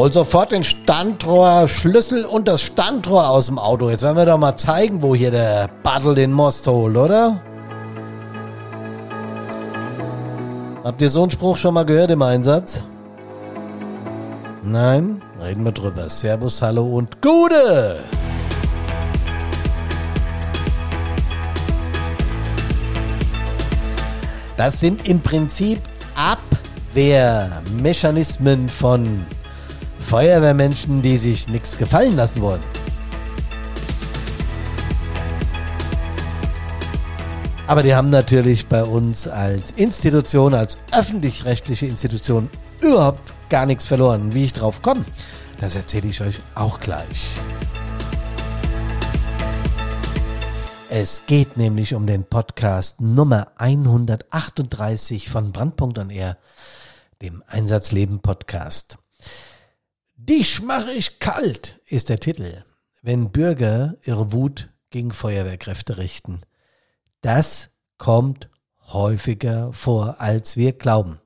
Hol sofort den Standrohr, Schlüssel und das Standrohr aus dem Auto. Jetzt werden wir doch mal zeigen, wo hier der Battle den Most holt, oder? Habt ihr so einen Spruch schon mal gehört im Einsatz? Nein? Reden wir drüber. Servus, hallo und Gude! Das sind im Prinzip Abwehrmechanismen von Feuerwehrmenschen, die sich nichts gefallen lassen wollen. Aber die haben natürlich bei uns als Institution, als öffentlich-rechtliche Institution überhaupt gar nichts verloren. Wie ich drauf komme, das erzähle ich euch auch gleich. Es geht nämlich um den Podcast Nummer 138 von Brandpunkt an Air, dem Einsatzleben Podcast. Dich mache ich kalt ist der Titel, wenn Bürger ihre Wut gegen Feuerwehrkräfte richten. Das kommt häufiger vor, als wir glauben.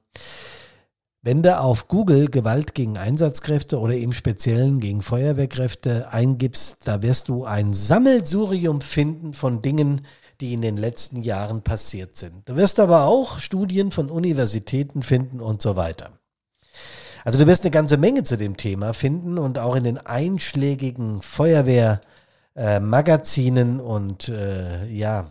Wenn du auf Google Gewalt gegen Einsatzkräfte oder im Speziellen gegen Feuerwehrkräfte eingibst, da wirst du ein Sammelsurium finden von Dingen, die in den letzten Jahren passiert sind. Du wirst aber auch Studien von Universitäten finden und so weiter. Also du wirst eine ganze Menge zu dem Thema finden und auch in den einschlägigen Feuerwehrmagazinen äh, und äh, ja,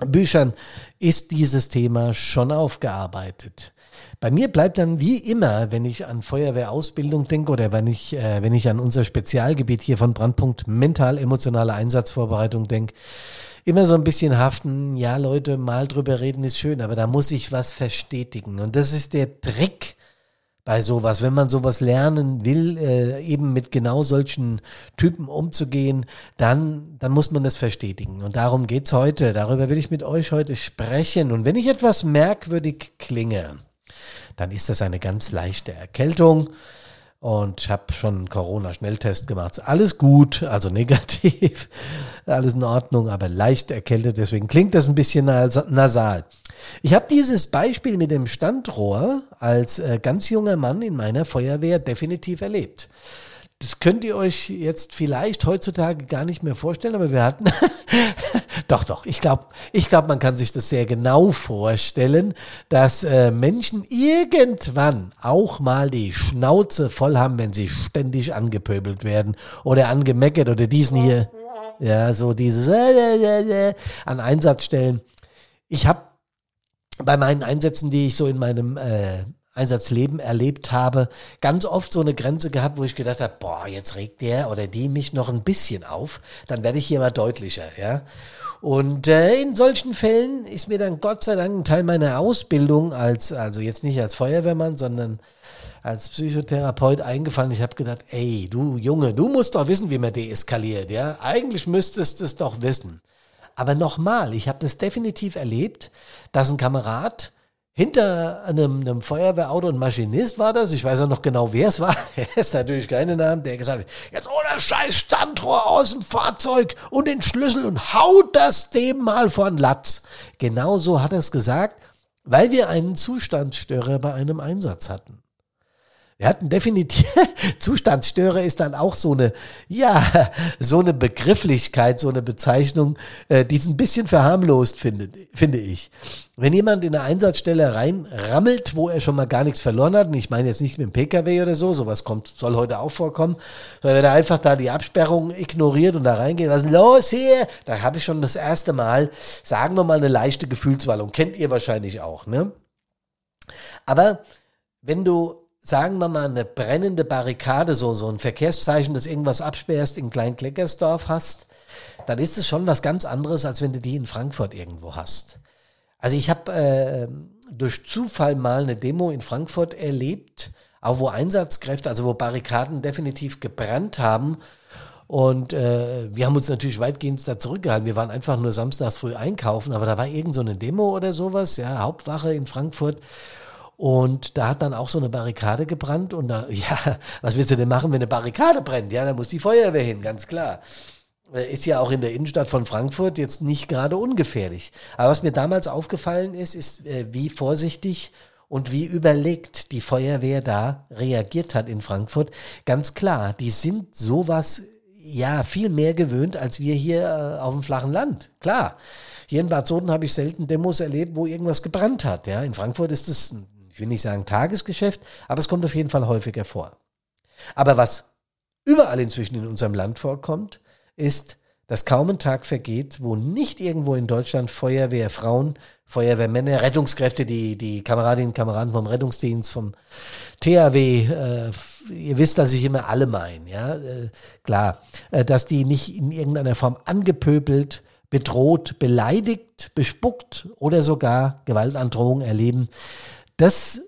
Büchern ist dieses Thema schon aufgearbeitet. Bei mir bleibt dann wie immer, wenn ich an Feuerwehrausbildung denke oder wenn ich, äh, wenn ich an unser Spezialgebiet hier von Brandpunkt mental-emotionale Einsatzvorbereitung denke, immer so ein bisschen haften, ja Leute, mal drüber reden ist schön, aber da muss ich was verstetigen. Und das ist der Trick bei sowas, wenn man sowas lernen will, äh, eben mit genau solchen Typen umzugehen, dann, dann muss man das verstetigen. Und darum geht's heute. Darüber will ich mit euch heute sprechen. Und wenn ich etwas merkwürdig klinge, dann ist das eine ganz leichte Erkältung. Und ich habe schon einen Corona-Schnelltest gemacht. Alles gut, also negativ, alles in Ordnung, aber leicht erkältet. Deswegen klingt das ein bisschen nasal. Ich habe dieses Beispiel mit dem Standrohr als äh, ganz junger Mann in meiner Feuerwehr definitiv erlebt. Das könnt ihr euch jetzt vielleicht heutzutage gar nicht mehr vorstellen, aber wir hatten, doch, doch, ich glaube, ich glaube, man kann sich das sehr genau vorstellen, dass äh, Menschen irgendwann auch mal die Schnauze voll haben, wenn sie ständig angepöbelt werden oder angemeckert oder diesen hier, ja, so dieses äh, äh, äh, an Einsatzstellen. Ich habe bei meinen Einsätzen, die ich so in meinem äh, Einsatzleben erlebt habe, ganz oft so eine Grenze gehabt, wo ich gedacht habe, boah, jetzt regt der oder die mich noch ein bisschen auf, dann werde ich hier mal deutlicher, ja. Und äh, in solchen Fällen ist mir dann Gott sei Dank ein Teil meiner Ausbildung als, also jetzt nicht als Feuerwehrmann, sondern als Psychotherapeut eingefallen. Ich habe gedacht, ey, du Junge, du musst doch wissen, wie man deeskaliert, ja. Eigentlich müsstest du es doch wissen. Aber nochmal, ich habe das definitiv erlebt, dass ein Kamerad hinter einem, einem Feuerwehrauto, ein Maschinist war das, ich weiß auch noch genau, wer es war, er ist natürlich keine Namen, der gesagt hat, jetzt das scheiß Standrohr aus dem Fahrzeug und den Schlüssel und haut das dem mal vor den Latz. Genau so hat er es gesagt, weil wir einen Zustandsstörer bei einem Einsatz hatten. Wir hatten definitiv, Zustandsstörer ist dann auch so eine, ja, so eine Begrifflichkeit, so eine Bezeichnung, äh, die es ein bisschen verharmlost findet, finde ich. Wenn jemand in eine Einsatzstelle reinrammelt, wo er schon mal gar nichts verloren hat, und ich meine jetzt nicht mit dem Pkw oder so, sowas kommt, soll heute auch vorkommen, sondern wenn er einfach da die Absperrung ignoriert und da reingeht, was ist los hier? Da habe ich schon das erste Mal, sagen wir mal, eine leichte Gefühlswallung. Kennt ihr wahrscheinlich auch, ne? Aber wenn du sagen wir mal, eine brennende Barrikade, so, so ein Verkehrszeichen, das irgendwas absperrst, in Klein-Kleckersdorf hast, dann ist es schon was ganz anderes, als wenn du die in Frankfurt irgendwo hast. Also ich habe äh, durch Zufall mal eine Demo in Frankfurt erlebt, auch wo Einsatzkräfte, also wo Barrikaden definitiv gebrannt haben. Und äh, wir haben uns natürlich weitgehend da zurückgehalten. Wir waren einfach nur samstags früh einkaufen, aber da war irgend so eine Demo oder sowas, ja, Hauptwache in Frankfurt. Und da hat dann auch so eine Barrikade gebrannt und da, ja, was willst du denn machen, wenn eine Barrikade brennt? Ja, da muss die Feuerwehr hin, ganz klar. Äh, ist ja auch in der Innenstadt von Frankfurt jetzt nicht gerade ungefährlich. Aber was mir damals aufgefallen ist, ist, äh, wie vorsichtig und wie überlegt die Feuerwehr da reagiert hat in Frankfurt. Ganz klar, die sind sowas ja viel mehr gewöhnt als wir hier äh, auf dem flachen Land. Klar. Hier in Bad Soden habe ich selten Demos erlebt, wo irgendwas gebrannt hat. Ja, in Frankfurt ist es, ich will nicht sagen Tagesgeschäft, aber es kommt auf jeden Fall häufiger vor. Aber was überall inzwischen in unserem Land vorkommt, ist, dass kaum ein Tag vergeht, wo nicht irgendwo in Deutschland Feuerwehrfrauen, Feuerwehrmänner, Rettungskräfte, die, die Kameradinnen und Kameraden vom Rettungsdienst, vom THW, äh, ihr wisst, dass ich immer alle meine, ja, äh, klar, äh, dass die nicht in irgendeiner Form angepöbelt, bedroht, beleidigt, bespuckt oder sogar Gewaltandrohungen erleben. Das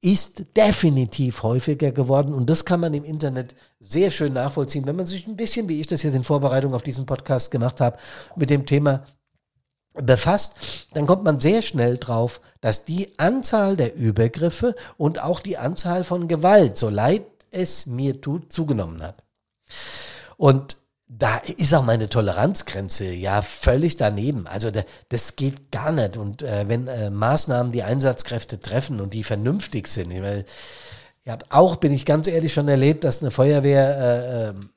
ist definitiv häufiger geworden und das kann man im Internet sehr schön nachvollziehen, wenn man sich ein bisschen, wie ich das jetzt in Vorbereitung auf diesen Podcast gemacht habe, mit dem Thema befasst, dann kommt man sehr schnell drauf, dass die Anzahl der Übergriffe und auch die Anzahl von Gewalt, so leid es mir tut, zugenommen hat. Und da ist auch meine Toleranzgrenze ja völlig daneben. Also da, das geht gar nicht. Und äh, wenn äh, Maßnahmen die Einsatzkräfte treffen und die vernünftig sind, ich meine, ich habe auch, bin ich ganz ehrlich, schon erlebt, dass eine Feuerwehr äh, ähm,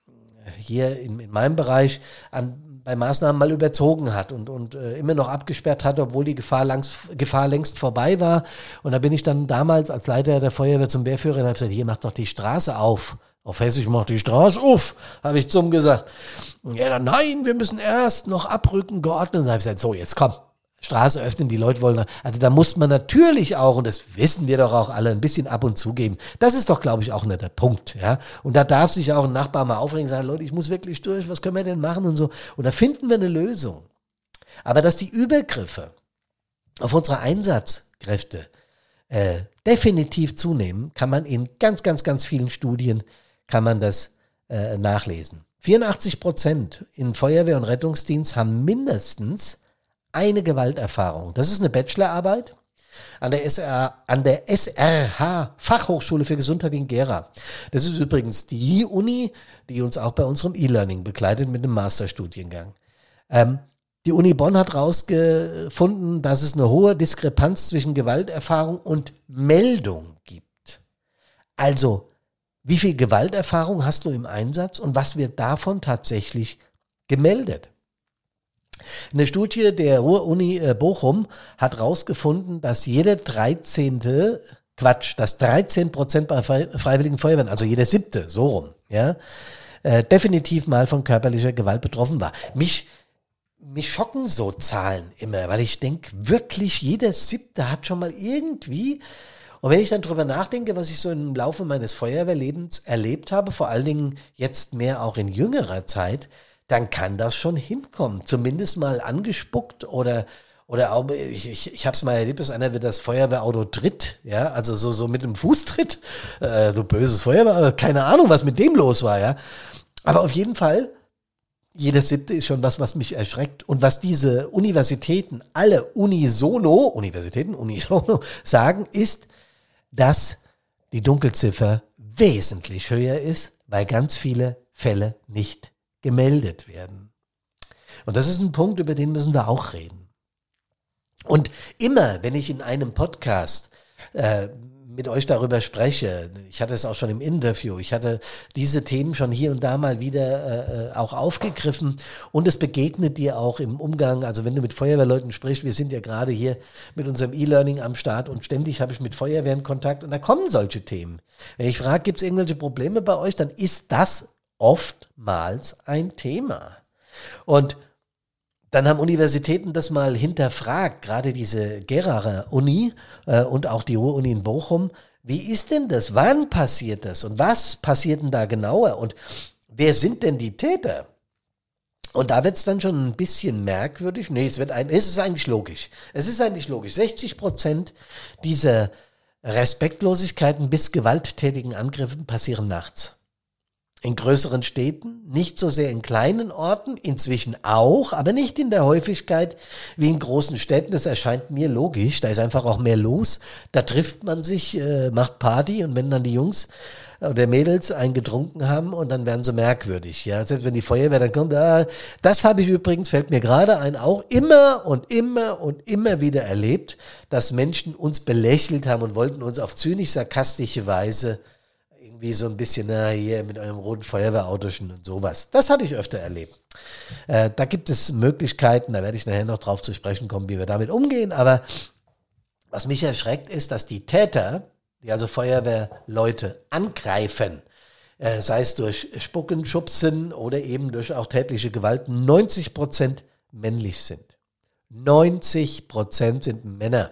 hier in, in meinem Bereich an, bei Maßnahmen mal überzogen hat und, und äh, immer noch abgesperrt hat, obwohl die Gefahr, langs, Gefahr längst vorbei war. Und da bin ich dann damals als Leiter der Feuerwehr zum Wehrführer und habe gesagt, hier macht doch die Straße auf. Auf Hessisch macht die Straße auf, habe ich zum gesagt. Er dann, nein, wir müssen erst noch abrücken, geordnet. Und habe ich gesagt, so, jetzt komm, Straße öffnen, die Leute wollen. Also da muss man natürlich auch, und das wissen wir doch auch alle, ein bisschen ab und zu geben. Das ist doch, glaube ich, auch nicht der Punkt. Ja? Und da darf sich auch ein Nachbar mal aufregen sagen, Leute, ich muss wirklich durch, was können wir denn machen und so. Und da finden wir eine Lösung. Aber dass die Übergriffe auf unsere Einsatzkräfte äh, definitiv zunehmen, kann man in ganz, ganz, ganz vielen Studien kann man das äh, nachlesen. 84 Prozent in Feuerwehr und Rettungsdienst haben mindestens eine Gewalterfahrung. Das ist eine Bachelorarbeit an der, SR, an der SRH Fachhochschule für Gesundheit in Gera. Das ist übrigens die Uni, die uns auch bei unserem E-Learning begleitet mit einem Masterstudiengang. Ähm, die Uni Bonn hat herausgefunden, dass es eine hohe Diskrepanz zwischen Gewalterfahrung und Meldung gibt. Also wie viel Gewalterfahrung hast du im Einsatz und was wird davon tatsächlich gemeldet? Eine Studie der Ruhr-Uni äh, Bochum hat herausgefunden, dass jede 13. Quatsch, dass 13 Prozent bei Freiwilligen Feuerwehren, also jeder siebte, so rum, ja, äh, definitiv mal von körperlicher Gewalt betroffen war. Mich, mich schocken so Zahlen immer, weil ich denke, wirklich jeder siebte hat schon mal irgendwie und wenn ich dann drüber nachdenke, was ich so im Laufe meines Feuerwehrlebens erlebt habe, vor allen Dingen jetzt mehr auch in jüngerer Zeit, dann kann das schon hinkommen. Zumindest mal angespuckt oder oder auch, ich, ich, ich habe es mal erlebt, dass einer wird das Feuerwehrauto tritt, ja, also so, so mit einem Fußtritt, äh, so böses Feuerwehr, keine Ahnung, was mit dem los war, ja. Aber auf jeden Fall, jeder siebte ist schon was, was mich erschreckt und was diese Universitäten, alle unisono, Universitäten unisono sagen, ist, dass die Dunkelziffer wesentlich höher ist, weil ganz viele Fälle nicht gemeldet werden. Und das ist ein Punkt, über den müssen wir auch reden. Und immer, wenn ich in einem Podcast äh, mit euch darüber spreche. Ich hatte es auch schon im Interview. Ich hatte diese Themen schon hier und da mal wieder äh, auch aufgegriffen und es begegnet dir auch im Umgang. Also wenn du mit Feuerwehrleuten sprichst, wir sind ja gerade hier mit unserem E-Learning am Start und ständig habe ich mit Feuerwehren Kontakt und da kommen solche Themen. Wenn ich frage, gibt es irgendwelche Probleme bei euch, dann ist das oftmals ein Thema. Und dann haben Universitäten das mal hinterfragt, gerade diese Gerarer Uni äh, und auch die Ruhr-Uni in Bochum. Wie ist denn das? Wann passiert das? Und was passiert denn da genauer? Und wer sind denn die Täter? Und da wird es dann schon ein bisschen merkwürdig. Nee, es, wird ein, es ist eigentlich logisch. Es ist eigentlich logisch. 60 Prozent dieser Respektlosigkeiten bis gewalttätigen Angriffen passieren nachts. In größeren Städten, nicht so sehr in kleinen Orten, inzwischen auch, aber nicht in der Häufigkeit wie in großen Städten. Das erscheint mir logisch, da ist einfach auch mehr los. Da trifft man sich, äh, macht Party und wenn dann die Jungs oder Mädels einen getrunken haben und dann werden sie merkwürdig. Ja, selbst wenn die Feuerwehr dann kommt, ah, das habe ich übrigens, fällt mir gerade ein, auch immer und immer und immer wieder erlebt, dass Menschen uns belächelt haben und wollten uns auf zynisch-sarkastische Weise irgendwie so ein bisschen, na, hier mit eurem roten Feuerwehrautochen und sowas. Das habe ich öfter erlebt. Äh, da gibt es Möglichkeiten, da werde ich nachher noch drauf zu sprechen kommen, wie wir damit umgehen. Aber was mich erschreckt, ist, dass die Täter, die also Feuerwehrleute angreifen, äh, sei es durch Spucken, Schubsen oder eben durch auch tätliche Gewalt, 90 Prozent männlich sind. 90 Prozent sind Männer.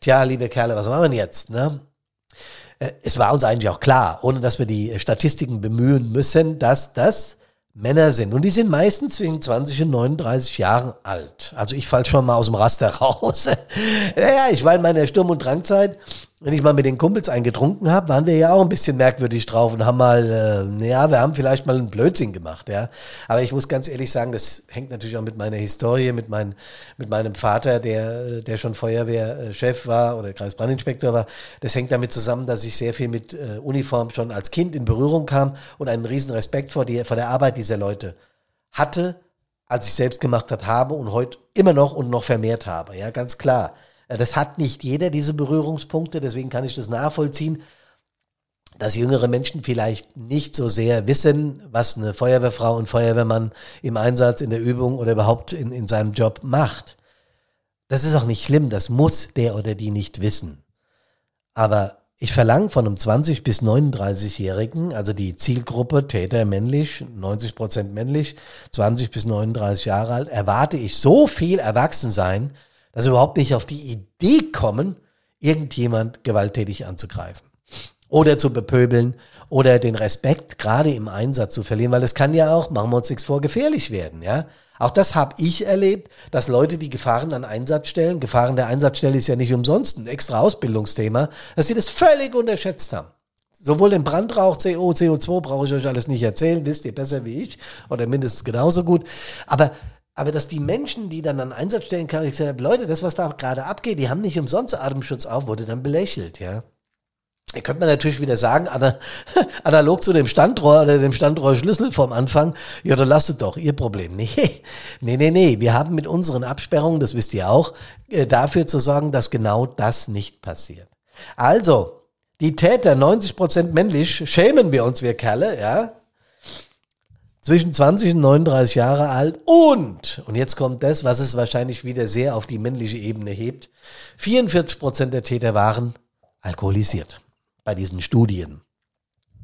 Tja, liebe Kerle, was machen wir jetzt? Ne? Äh, es war uns eigentlich auch klar, ohne dass wir die Statistiken bemühen müssen, dass das Männer sind. Und die sind meistens zwischen 20 und 39 Jahren alt. Also ich falle schon mal aus dem Raster raus. naja, ich war in meiner Sturm- und Drangzeit wenn ich mal mit den Kumpels eingetrunken habe, waren wir ja auch ein bisschen merkwürdig drauf und haben mal, äh, ja, wir haben vielleicht mal einen Blödsinn gemacht, ja. Aber ich muss ganz ehrlich sagen, das hängt natürlich auch mit meiner Historie, mit, mein, mit meinem Vater, der, der schon Feuerwehrchef war oder Kreisbrandinspektor war. Das hängt damit zusammen, dass ich sehr viel mit äh, Uniform schon als Kind in Berührung kam und einen riesen Respekt vor, die, vor der Arbeit dieser Leute hatte, als ich selbst gemacht hat, habe und heute immer noch und noch vermehrt habe, ja, ganz klar. Äh, das hat nicht jeder, diese Berührungspunkte, deswegen kann ich das nachvollziehen, dass jüngere Menschen vielleicht nicht so sehr wissen, was eine Feuerwehrfrau und Feuerwehrmann im Einsatz, in der Übung oder überhaupt in, in seinem Job macht. Das ist auch nicht schlimm, das muss der oder die nicht wissen. Aber ich verlange von einem 20- bis 39-Jährigen, also die Zielgruppe Täter männlich, 90 Prozent männlich, 20 bis 39 Jahre alt, erwarte ich so viel Erwachsensein, dass wir überhaupt nicht auf die Idee kommen, irgendjemand gewalttätig anzugreifen oder zu bepöbeln oder den Respekt gerade im Einsatz zu verlieren, weil das kann ja auch, machen wir uns nichts vor, gefährlich werden, ja. Auch das habe ich erlebt, dass Leute, die Gefahren an Einsatzstellen, Gefahren der Einsatzstelle ist ja nicht umsonst ein extra Ausbildungsthema, dass sie das völlig unterschätzt haben. Sowohl den Brandrauch, CO, CO2 brauche ich euch alles nicht erzählen, wisst ihr besser wie ich oder mindestens genauso gut. Aber aber dass die Menschen, die dann an Einsatzstellen kamen, gesagt Leute, das, was da gerade abgeht, die haben nicht umsonst Atemschutz auf, wurde dann belächelt, ja. Da könnte man natürlich wieder sagen, analog zu dem Standrohr oder dem Standrohrschlüssel vom Anfang, ja, dann lasst es doch, ihr Problem. Nee, nee, nee, nee. Wir haben mit unseren Absperrungen, das wisst ihr auch, äh, dafür zu sorgen, dass genau das nicht passiert. Also, die Täter, 90% männlich, schämen wir uns, wir Kerle, ja zwischen 20 und 39 Jahre alt und, und jetzt kommt das, was es wahrscheinlich wieder sehr auf die männliche Ebene hebt, 44 Prozent der Täter waren alkoholisiert bei diesen Studien.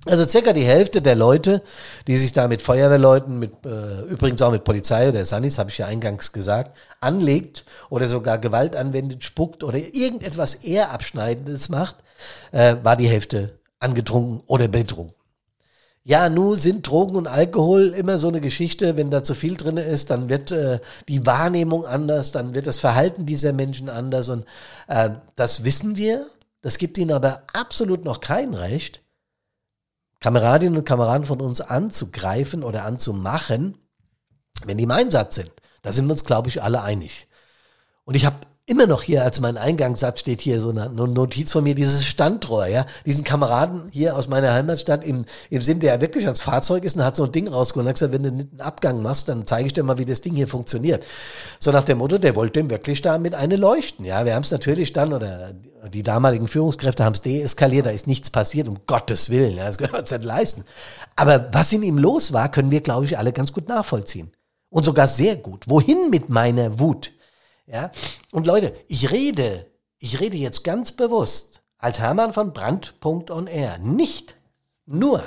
Also circa die Hälfte der Leute, die sich da mit Feuerwehrleuten, mit äh, übrigens auch mit Polizei oder Sanis, habe ich ja eingangs gesagt, anlegt oder sogar Gewalt anwendet, spuckt oder irgendetwas eher Abschneidendes macht, äh, war die Hälfte angetrunken oder betrunken. Ja, nun sind Drogen und Alkohol immer so eine Geschichte. Wenn da zu viel drin ist, dann wird äh, die Wahrnehmung anders, dann wird das Verhalten dieser Menschen anders. Und äh, das wissen wir. Das gibt ihnen aber absolut noch kein Recht, Kameradinnen und Kameraden von uns anzugreifen oder anzumachen, wenn die im Einsatz sind. Da sind wir uns, glaube ich, alle einig. Und ich habe immer noch hier als mein Eingangssatz steht hier so eine Notiz von mir, dieses Standrohr, ja, diesen Kameraden hier aus meiner Heimatstadt im, im Sinn, der wirklich ans Fahrzeug ist und hat so ein Ding rausgeholt und hat gesagt, wenn du einen Abgang machst, dann zeige ich dir mal, wie das Ding hier funktioniert. So nach dem Motto, der wollte ihm wirklich da mit eine leuchten, ja. Wir haben es natürlich dann, oder die damaligen Führungskräfte haben es deeskaliert, da ist nichts passiert, um Gottes Willen, ja, das können wir uns nicht leisten. Aber was in ihm los war, können wir, glaube ich, alle ganz gut nachvollziehen. Und sogar sehr gut. Wohin mit meiner Wut? Ja? Und Leute, ich rede, ich rede jetzt ganz bewusst als Hermann von Brand.on-air nicht nur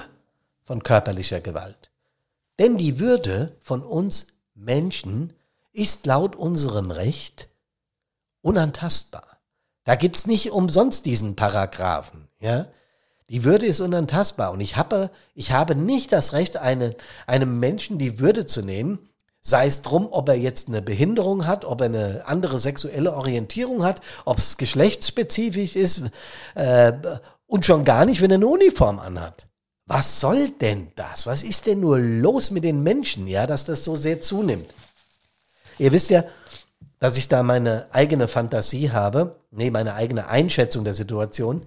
von körperlicher Gewalt. Denn die Würde von uns Menschen ist laut unserem Recht unantastbar. Da gibt's nicht umsonst diesen Paragraphen, ja. Die Würde ist unantastbar und ich habe, ich habe nicht das Recht, eine, einem Menschen die Würde zu nehmen, Sei es drum, ob er jetzt eine Behinderung hat, ob er eine andere sexuelle Orientierung hat, ob es geschlechtsspezifisch ist äh, und schon gar nicht, wenn er eine Uniform anhat. was soll denn das? Was ist denn nur los mit den Menschen, ja, dass das so sehr zunimmt? Ihr wisst ja, dass ich da meine eigene Fantasie habe, nee, meine eigene Einschätzung der Situation.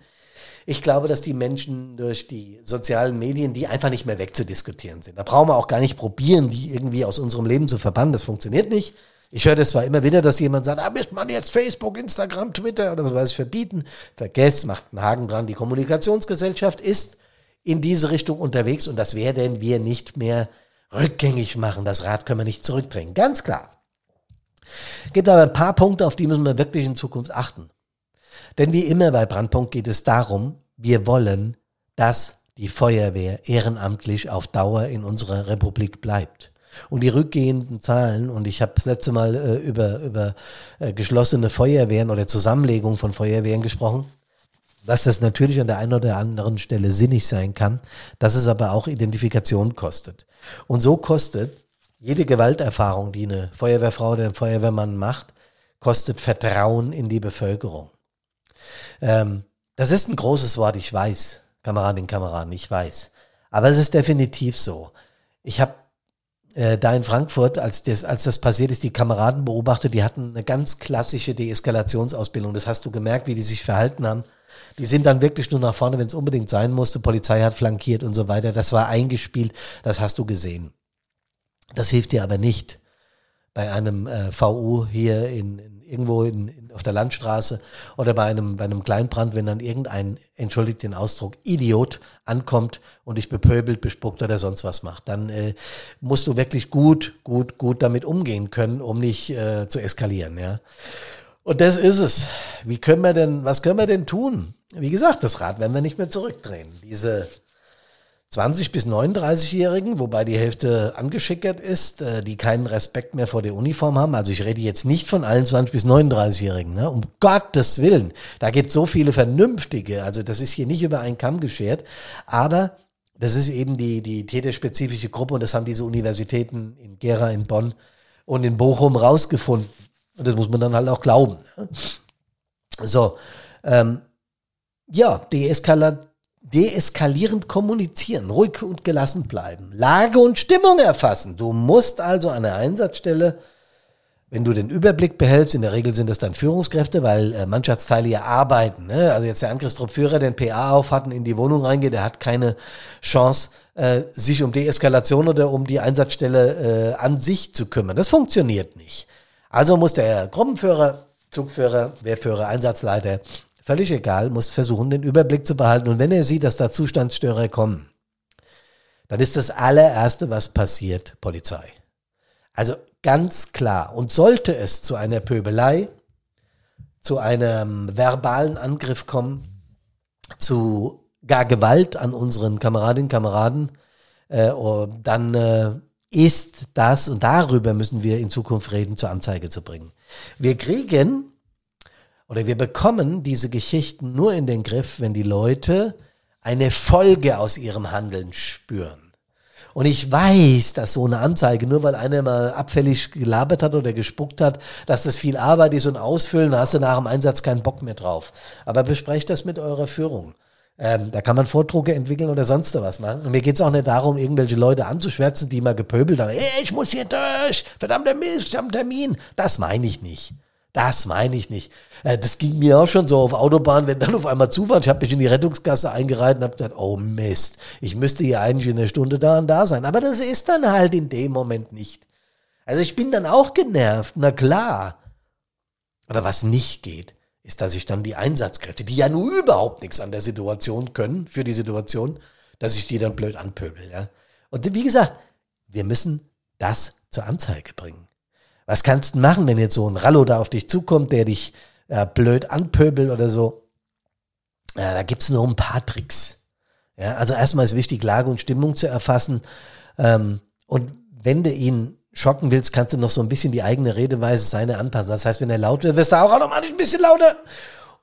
Ich glaube, dass die Menschen durch die sozialen Medien, die einfach nicht mehr wegzudiskutieren sind. Da brauchen wir auch gar nicht probieren, die irgendwie aus unserem Leben zu verbannen. Das funktioniert nicht. Ich höre das zwar immer wieder, dass jemand sagt, ah, müsste man jetzt Facebook, Instagram, Twitter oder was weiß ich verbieten. Vergesst, macht einen Haken dran. Die Kommunikationsgesellschaft ist in diese Richtung unterwegs und das werden wir nicht mehr rückgängig machen. Das Rad können wir nicht zurückdrängen. Ganz klar. Gibt aber ein paar Punkte, auf die müssen wir wirklich in Zukunft achten. Denn wie immer bei Brandpunkt geht es darum, wir wollen, dass die Feuerwehr ehrenamtlich auf Dauer in unserer Republik bleibt. Und die rückgehenden Zahlen, und ich habe das letzte Mal äh, über, über äh, geschlossene Feuerwehren oder Zusammenlegung von Feuerwehren gesprochen, dass das natürlich an der einen oder anderen Stelle sinnig sein kann, dass es aber auch Identifikation kostet. Und so kostet jede Gewalterfahrung, die eine Feuerwehrfrau oder ein Feuerwehrmann macht, kostet Vertrauen in die Bevölkerung. Ähm, das ist ein großes Wort, ich weiß, Kameradin, Kameraden, ich weiß. Aber es ist definitiv so. Ich habe äh, da in Frankfurt, als das, als das passiert ist, die Kameraden beobachtet, die hatten eine ganz klassische Deeskalationsausbildung. Das hast du gemerkt, wie die sich verhalten haben. Die sind dann wirklich nur nach vorne, wenn es unbedingt sein musste. Polizei hat flankiert und so weiter. Das war eingespielt, das hast du gesehen. Das hilft dir aber nicht bei einem äh, VU hier in, in irgendwo in, in, auf der Landstraße oder bei einem, bei einem Kleinbrand, wenn dann irgendein, entschuldigt den Ausdruck, Idiot ankommt und dich bepöbelt, bespuckt oder sonst was macht, dann äh, musst du wirklich gut, gut, gut damit umgehen können, um nicht äh, zu eskalieren, ja. Und das ist es. Wie können wir denn, was können wir denn tun? Wie gesagt, das Rad werden wir nicht mehr zurückdrehen. Diese 20 bis 39-Jährigen, wobei die Hälfte angeschickert ist, äh, die keinen Respekt mehr vor der Uniform haben. Also ich rede jetzt nicht von allen 20 bis 39-Jährigen, ne? um Gottes Willen. Da gibt es so viele Vernünftige. Also das ist hier nicht über einen Kamm geschert. Aber das ist eben die, die täterspezifische Gruppe und das haben diese Universitäten in Gera, in Bonn und in Bochum rausgefunden. Und das muss man dann halt auch glauben. Ne? So, ähm, ja, Deeskalation deeskalierend kommunizieren, ruhig und gelassen bleiben, Lage und Stimmung erfassen. Du musst also an der Einsatzstelle, wenn du den Überblick behältst, in der Regel sind das dann Führungskräfte, weil äh, Mannschaftsteile ja arbeiten. Ne? Also jetzt der Angriffstruppführer, der ein PA aufhat und in die Wohnung reingeht, der hat keine Chance, äh, sich um Deeskalation oder um die Einsatzstelle äh, an sich zu kümmern. Das funktioniert nicht. Also muss der Gruppenführer, Zugführer, Wehrführer, Einsatzleiter völlig egal, muss versuchen, den Überblick zu behalten. Und wenn er sieht, dass da Zustandsstörer kommen, dann ist das allererste, was passiert, Polizei. Also ganz klar. Und sollte es zu einer Pöbelei, zu einem verbalen Angriff kommen, zu gar Gewalt an unseren Kameradinnen und Kameraden, äh, oh, dann äh, ist das, und darüber müssen wir in Zukunft reden, zur Anzeige zu bringen. Wir kriegen oder wir bekommen diese Geschichten nur in den Griff, wenn die Leute eine Folge aus ihrem Handeln spüren. Und ich weiß, dass so eine Anzeige, nur weil einer mal abfällig gelabert hat oder gespuckt hat, dass das viel Arbeit ist und ausfüllen, da hast du nach dem Einsatz keinen Bock mehr drauf. Aber besprecht das mit eurer Führung. Ähm, da kann man Vordrucke entwickeln oder sonst was machen. Und mir geht es auch nicht darum, irgendwelche Leute anzuschwärzen, die mal gepöbelt haben. Ey, ich muss hier durch, verdammter Mist, ich habe einen Termin. Das meine ich nicht. Das meine ich nicht. Äh, das ging mir auch schon so auf Autobahn, wenn dann auf einmal Zufall, ich habe mich in die Rettungskasse eingereiht und habe gedacht, oh Mist, ich müsste hier eigentlich in einer Stunde da und da sein. Aber das ist dann halt in dem Moment nicht. Also ich bin dann auch genervt, na klar. Aber was nicht geht, ist, dass ich dann die Einsatzkräfte, die ja nur überhaupt nichts an der Situation können, für die Situation, dass ich die dann blöd anpöbel. Ja? Und wie gesagt, wir müssen das zur Anzeige bringen. Was kannst du machen, wenn jetzt so ein Rallo da auf dich zukommt, der dich äh, blöd anpöbelt oder so? Ja, da gibt's noch ein paar Tricks. Ja, also erstmal ist wichtig, Lage und Stimmung zu erfassen. Ähm, und wenn du ihn schocken willst, kannst du noch so ein bisschen die eigene Redeweise seine anpassen. Das heißt, wenn er laut wird, wirst du auch automatisch ein bisschen lauter.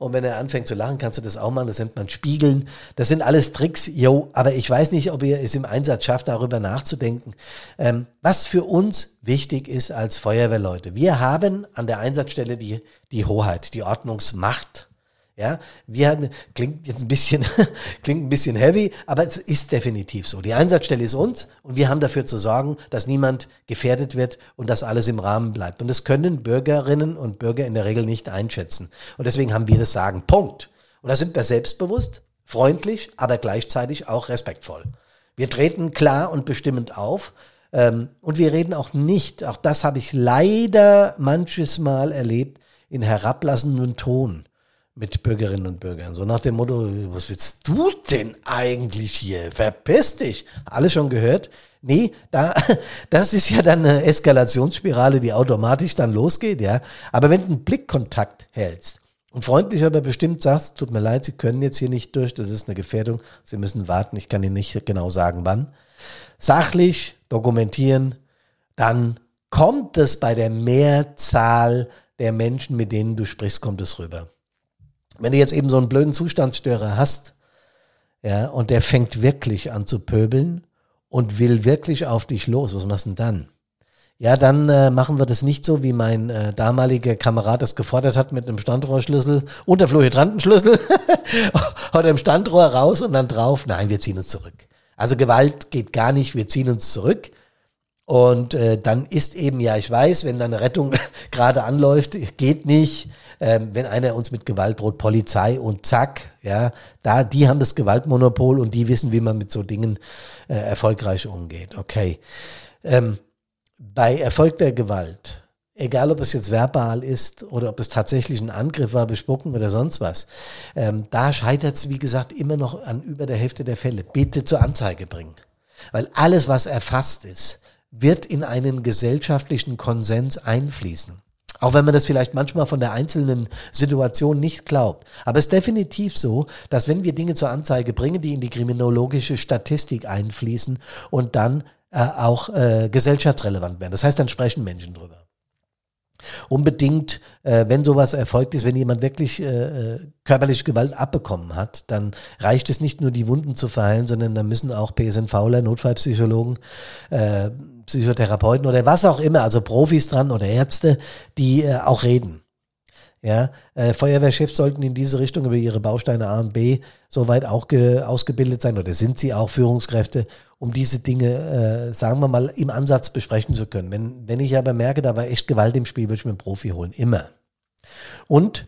Und wenn er anfängt zu lachen, kannst du das auch machen. Das nennt man Spiegeln. Das sind alles Tricks, yo. Aber ich weiß nicht, ob ihr es im Einsatz schafft, darüber nachzudenken. Ähm, was für uns wichtig ist als Feuerwehrleute. Wir haben an der Einsatzstelle die, die Hoheit, die Ordnungsmacht. Ja, wir hatten, klingt jetzt ein bisschen, klingt ein bisschen heavy, aber es ist definitiv so. Die Einsatzstelle ist uns und wir haben dafür zu sorgen, dass niemand gefährdet wird und dass alles im Rahmen bleibt. Und das können Bürgerinnen und Bürger in der Regel nicht einschätzen. Und deswegen haben wir das Sagen. Punkt. Und da sind wir selbstbewusst, freundlich, aber gleichzeitig auch respektvoll. Wir treten klar und bestimmend auf. Ähm, und wir reden auch nicht, auch das habe ich leider manches Mal erlebt, in herablassendem Ton mit Bürgerinnen und Bürgern. So nach dem Motto, was willst du denn eigentlich hier? Verpiss dich. Alles schon gehört? Nee, da, das ist ja dann eine Eskalationsspirale, die automatisch dann losgeht, ja. Aber wenn du einen Blickkontakt hältst und freundlich aber bestimmt sagst, tut mir leid, Sie können jetzt hier nicht durch, das ist eine Gefährdung, Sie müssen warten, ich kann Ihnen nicht genau sagen, wann. Sachlich dokumentieren, dann kommt es bei der Mehrzahl der Menschen, mit denen du sprichst, kommt es rüber. Wenn du jetzt eben so einen blöden Zustandsstörer hast, ja, und der fängt wirklich an zu pöbeln und will wirklich auf dich los, was machst du denn dann? Ja, dann äh, machen wir das nicht so, wie mein äh, damaliger Kamerad das gefordert hat mit einem Standrohrschlüssel, Unterfluhydrantenschlüssel oder im Standrohr raus und dann drauf. Nein, wir ziehen uns zurück. Also Gewalt geht gar nicht, wir ziehen uns zurück. Und äh, dann ist eben, ja, ich weiß, wenn dann eine Rettung gerade anläuft, geht nicht. Ähm, wenn einer uns mit Gewalt droht, Polizei und zack, ja, da, die haben das Gewaltmonopol und die wissen, wie man mit so Dingen äh, erfolgreich umgeht. Okay. Ähm, bei erfolgter Gewalt, egal ob es jetzt verbal ist oder ob es tatsächlich ein Angriff war, bespucken oder sonst was, ähm, da scheitert es, wie gesagt, immer noch an über der Hälfte der Fälle. Bitte zur Anzeige bringen. Weil alles, was erfasst ist, wird in einen gesellschaftlichen Konsens einfließen. Auch wenn man das vielleicht manchmal von der einzelnen Situation nicht glaubt. Aber es ist definitiv so, dass wenn wir Dinge zur Anzeige bringen, die in die kriminologische Statistik einfließen und dann äh, auch äh, gesellschaftsrelevant werden. Das heißt, dann sprechen Menschen drüber unbedingt, äh, wenn sowas erfolgt ist, wenn jemand wirklich äh, äh körperliche Gewalt abbekommen hat, dann reicht es nicht nur, die Wunden zu verheilen, sondern dann müssen auch PSNVler, Notfallpsychologen, äh, Psychotherapeuten oder was auch immer, also Profis dran oder Ärzte, die äh, auch reden. Ja, äh, Feuerwehrchefs sollten in diese Richtung über ihre Bausteine A und B soweit auch ausgebildet sein oder sind sie auch Führungskräfte, um diese Dinge, äh, sagen wir mal, im Ansatz besprechen zu können. Wenn, wenn ich aber merke, da war echt Gewalt im Spiel, würde ich mir einen Profi holen. Immer. Und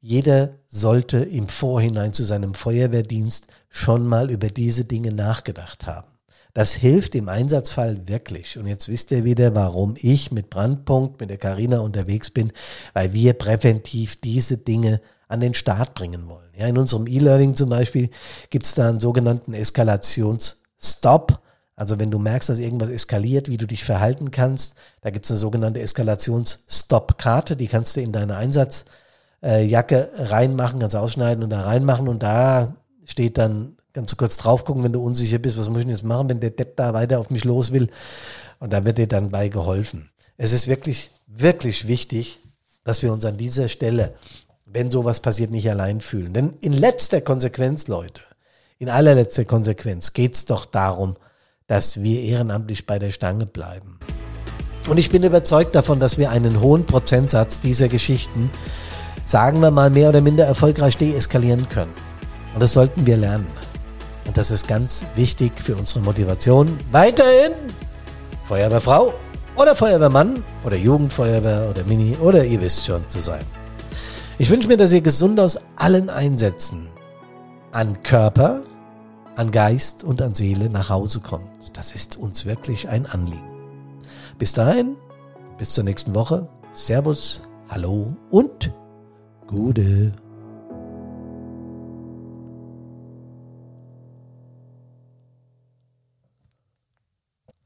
jeder sollte im Vorhinein zu seinem Feuerwehrdienst schon mal über diese Dinge nachgedacht haben. Das hilft im Einsatzfall wirklich. Und jetzt wisst ihr wieder, warum ich mit Brandpunkt, mit der Karina unterwegs bin, weil wir präventiv diese Dinge an den Start bringen wollen. Ja, in unserem E-Learning zum Beispiel gibt es da einen sogenannten Eskalationsstop. Also wenn du merkst, dass irgendwas eskaliert, wie du dich verhalten kannst, da gibt es eine sogenannte Eskalationsstop-Karte, die kannst du in deine Einsatzjacke reinmachen, kannst ausschneiden und da reinmachen und da steht dann Kannst du kurz drauf gucken, wenn du unsicher bist, was muss ich denn jetzt machen, wenn der Depp da weiter auf mich los will. Und da wird dir dann bei geholfen. Es ist wirklich, wirklich wichtig, dass wir uns an dieser Stelle, wenn sowas passiert, nicht allein fühlen. Denn in letzter Konsequenz, Leute, in allerletzter Konsequenz geht es doch darum, dass wir ehrenamtlich bei der Stange bleiben. Und ich bin überzeugt davon, dass wir einen hohen Prozentsatz dieser Geschichten, sagen wir mal, mehr oder minder erfolgreich deeskalieren können. Und das sollten wir lernen. Und das ist ganz wichtig für unsere Motivation, weiterhin Feuerwehrfrau oder Feuerwehrmann oder Jugendfeuerwehr oder Mini oder ihr wisst schon zu sein. Ich wünsche mir, dass ihr gesund aus allen Einsätzen an Körper, an Geist und an Seele nach Hause kommt. Das ist uns wirklich ein Anliegen. Bis dahin, bis zur nächsten Woche. Servus, hallo und Gute.